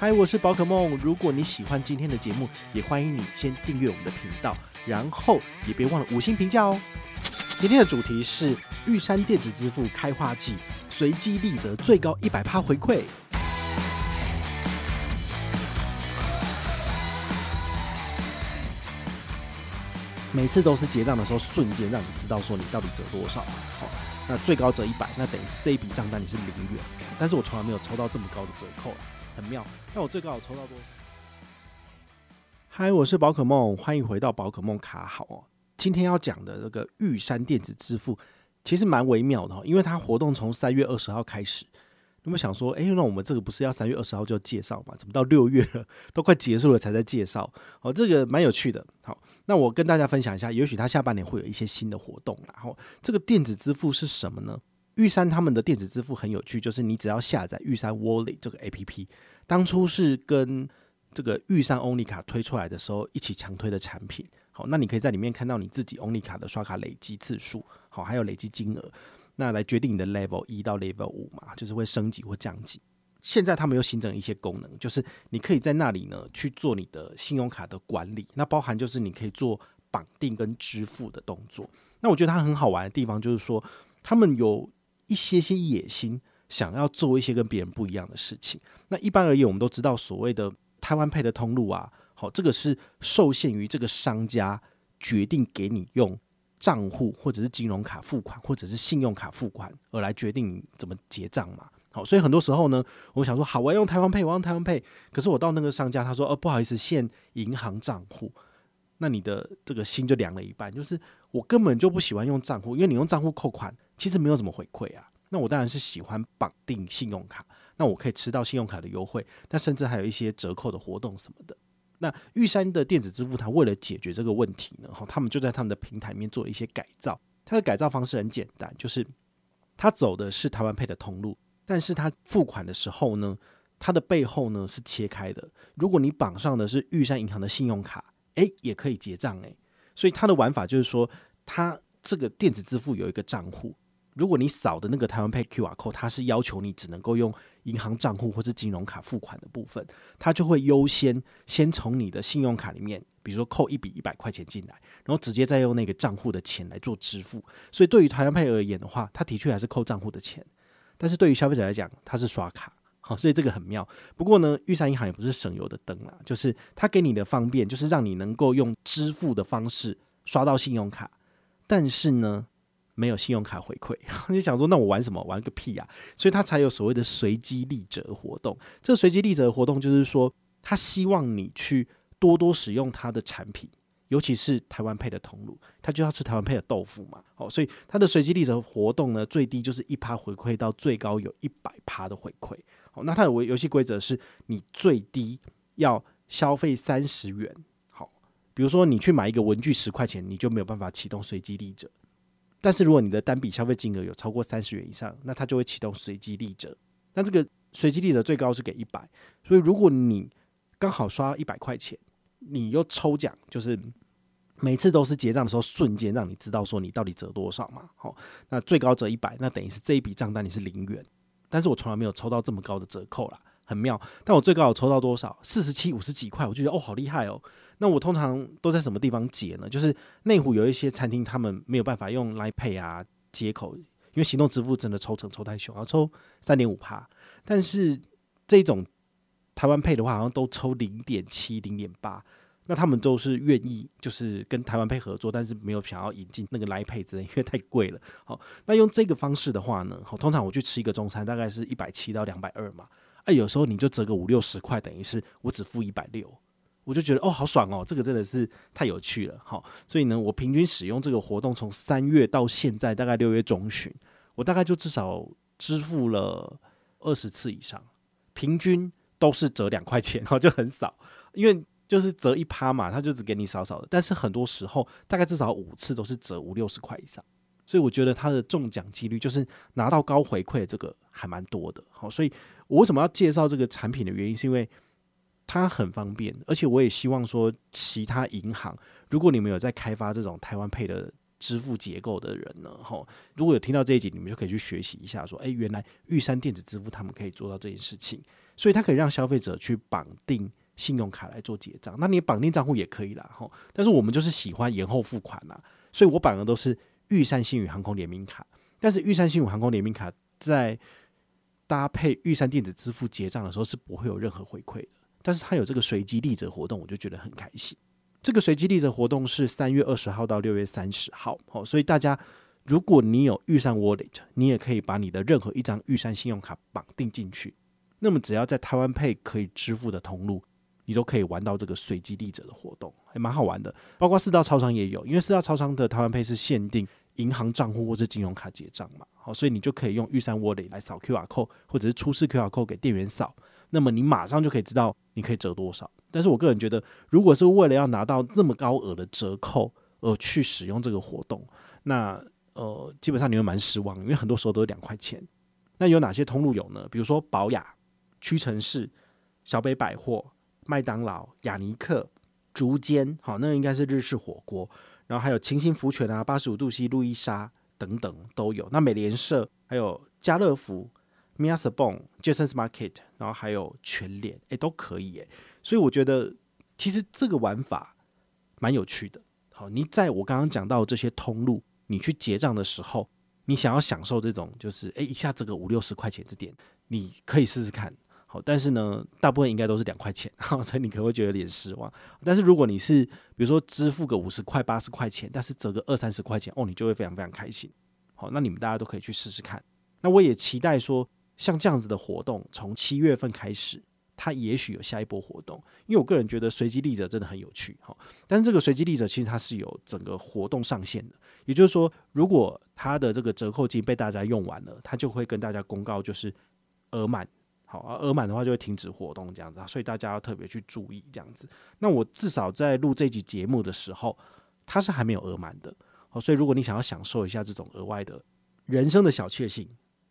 嗨，我是宝可梦。如果你喜欢今天的节目，也欢迎你先订阅我们的频道，然后也别忘了五星评价哦。今天的主题是玉山电子支付开话季，随机立折最高一百趴回馈。每次都是结账的时候，瞬间让你知道说你到底折多少。好，那最高折一百，那等于是这一笔账单你是零元。但是我从来没有抽到这么高的折扣。很妙，那我最高有抽到多少？嗨，我是宝可梦，欢迎回到宝可梦卡好哦。今天要讲的这个玉山电子支付其实蛮微妙的哦，因为它活动从三月二十号开始。那么想说，哎，那我们这个不是要三月二十号就介绍吗？怎么到六月了，都快结束了才在介绍？哦，这个蛮有趣的。好，那我跟大家分享一下，也许它下半年会有一些新的活动。然后，这个电子支付是什么呢？玉山他们的电子支付很有趣，就是你只要下载玉山 Wallet 这个 APP，当初是跟这个玉山 Only 卡推出来的时候一起强推的产品。好，那你可以在里面看到你自己 Only 卡的刷卡累积次数，好，还有累积金额，那来决定你的 Level 一到 Level 五嘛，就是会升级或降级。现在他们又新增一些功能，就是你可以在那里呢去做你的信用卡的管理，那包含就是你可以做绑定跟支付的动作。那我觉得它很好玩的地方就是说，他们有。一些些野心，想要做一些跟别人不一样的事情。那一般而言，我们都知道所谓的台湾配的通路啊，好，这个是受限于这个商家决定给你用账户或者是金融卡付款，或者是信用卡付款，而来决定怎么结账嘛。好，所以很多时候呢，我想说，好，我要用台湾配我要用台湾配可是我到那个商家，他说，哦，不好意思，限银行账户，那你的这个心就凉了一半，就是我根本就不喜欢用账户，因为你用账户扣款。其实没有什么回馈啊，那我当然是喜欢绑定信用卡，那我可以吃到信用卡的优惠，那甚至还有一些折扣的活动什么的。那玉山的电子支付，它为了解决这个问题呢，哈，他们就在他们的平台面做了一些改造。它的改造方式很简单，就是它走的是台湾 Pay 的通路，但是它付款的时候呢，它的背后呢是切开的。如果你绑上的是玉山银行的信用卡，诶，也可以结账诶。所以它的玩法就是说，它这个电子支付有一个账户。如果你扫的那个台湾 Pay QR Code，它是要求你只能够用银行账户或是金融卡付款的部分，它就会优先先从你的信用卡里面，比如说扣一笔一百块钱进来，然后直接再用那个账户的钱来做支付。所以对于台湾 Pay 而言的话，它的确还是扣账户的钱，但是对于消费者来讲，它是刷卡。好，所以这个很妙。不过呢，玉山银行也不是省油的灯啦，就是它给你的方便，就是让你能够用支付的方式刷到信用卡，但是呢，没有信用卡回馈，就想说那我玩什么？玩个屁呀！所以他才有所谓的随机立折活动。这个随机立折活动就是说，他希望你去多多使用他的产品，尤其是台湾配的通路，他就要吃台湾配的豆腐嘛。好，所以他的随机立折活动呢，最低就是一趴回馈，到最高有一百趴的回馈。好，那它的游戏规则是你最低要消费三十元。好，比如说你去买一个文具十块钱，你就没有办法启动随机立折。但是如果你的单笔消费金额有超过三十元以上，那它就会启动随机立折。那这个随机立折最高是给一百，所以如果你刚好刷一百块钱，你又抽奖，就是每次都是结账的时候瞬间让你知道说你到底折多少嘛。好，那最高折一百，那等于是这一笔账单你是零元。但是我从来没有抽到这么高的折扣啦，很妙。但我最高有抽到多少？四十七、五十几块，我就觉得哦，好厉害哦。那我通常都在什么地方结呢？就是内湖有一些餐厅，他们没有办法用 Line Pay 啊接口，因为行动支付真的抽成抽太凶，要抽三点五趴。但是这种台湾 Pay 的话，好像都抽零点七、零点八。那他们都是愿意，就是跟台湾 Pay 合作，但是没有想要引进那个来配之类，因为太贵了。好，那用这个方式的话呢，好，通常我去吃一个中餐，大概是一百七到两百二嘛。哎，有时候你就折个五六十块，等于是我只付一百六。我就觉得哦，好爽哦，这个真的是太有趣了，好，所以呢，我平均使用这个活动从三月到现在大概六月中旬，我大概就至少支付了二十次以上，平均都是折两块钱，然 后就很少，因为就是折一趴嘛，他就只给你少少的。但是很多时候，大概至少五次都是折五六十块以上，所以我觉得它的中奖几率就是拿到高回馈，这个还蛮多的。好，所以我为什么要介绍这个产品的原因，是因为它很方便，而且我也希望说，其他银行如果你们有在开发这种台湾配的。支付结构的人呢，吼，如果有听到这一集，你们就可以去学习一下，说，诶，原来玉山电子支付他们可以做到这件事情，所以它可以让消费者去绑定信用卡来做结账，那你绑定账户也可以啦，吼，但是我们就是喜欢延后付款啦，所以我绑的都是玉山星宇航空联名卡，但是玉山星宇航空联名卡在搭配玉山电子支付结账的时候是不会有任何回馈的，但是它有这个随机立折活动，我就觉得很开心。这个随机立折活动是三月二十号到六月三十号，好，所以大家如果你有玉山 Wallet，你也可以把你的任何一张玉山信用卡绑定进去，那么只要在台湾 Pay 可以支付的通路，你都可以玩到这个随机立折的活动，还蛮好玩的。包括四大超商也有，因为四大超商的台湾 Pay 是限定银行账户或者金融卡结账嘛，好，所以你就可以用玉山 Wallet 来扫 QR code，或者是出示 QR code 给店员扫，那么你马上就可以知道你可以折多少。但是我个人觉得，如果是为了要拿到那么高额的折扣而去使用这个活动，那呃，基本上你会蛮失望，因为很多时候都是两块钱。那有哪些通路有呢？比如说宝雅、屈臣氏、小北百货、麦当劳、雅尼克、竹间，好，那应该是日式火锅，然后还有晴行福全啊、八十五度 C、路易莎等等都有。那美联社还有家乐福、Mia Sabon、Jasons Market，然后还有全联，诶，都可以诶。所以我觉得，其实这个玩法蛮有趣的。好，你在我刚刚讲到这些通路，你去结账的时候，你想要享受这种，就是诶，一下这个五六十块钱这点，你可以试试看。好，但是呢，大部分应该都是两块钱，所以你可能会觉得有点失望。但是如果你是比如说支付个五十块、八十块钱，但是折个二三十块钱，哦，你就会非常非常开心。好，那你们大家都可以去试试看。那我也期待说，像这样子的活动，从七月份开始。它也许有下一波活动，因为我个人觉得随机立者真的很有趣哈。但是这个随机立者其实它是有整个活动上限的，也就是说，如果它的这个折扣金被大家用完了，它就会跟大家公告就是额满，好，而额满的话就会停止活动这样子，所以大家要特别去注意这样子。那我至少在录这集节目的时候，它是还没有额满的，好，所以如果你想要享受一下这种额外的人生的小确幸，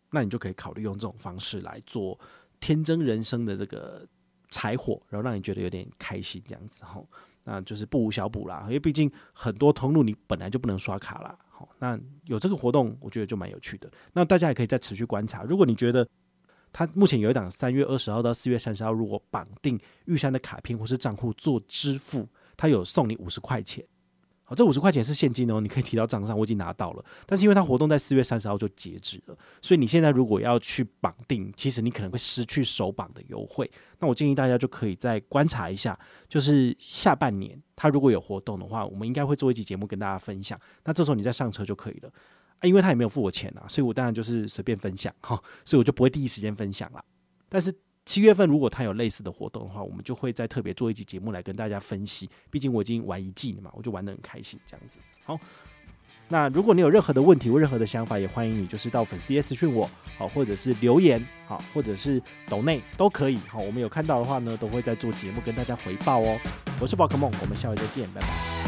那你就可以考虑用这种方式来做。天真人生的这个柴火，然后让你觉得有点开心，这样子哈，那就是不无小补啦。因为毕竟很多通路你本来就不能刷卡啦，好，那有这个活动，我觉得就蛮有趣的。那大家也可以再持续观察，如果你觉得它目前有一档三月二十号到四月三十号，如果绑定玉山的卡片或是账户做支付，它有送你五十块钱。好，这五十块钱是现金哦，你可以提到账上，我已经拿到了。但是因为它活动在四月三十号就截止了，所以你现在如果要去绑定，其实你可能会失去首绑的优惠。那我建议大家就可以再观察一下，就是下半年它如果有活动的话，我们应该会做一期节目跟大家分享。那这时候你再上车就可以了因为他也没有付我钱啊，所以我当然就是随便分享哈，所以我就不会第一时间分享了。但是。七月份如果他有类似的活动的话，我们就会再特别做一集节目来跟大家分析。毕竟我已经玩一季了嘛，我就玩得很开心这样子。好，那如果你有任何的问题或任何的想法，也欢迎你就是到粉丝私讯我，好，或者是留言，好，或者是抖内都可以。好，我们有看到的话呢，都会在做节目跟大家回报哦。我是宝可梦，我们下回再见，拜拜。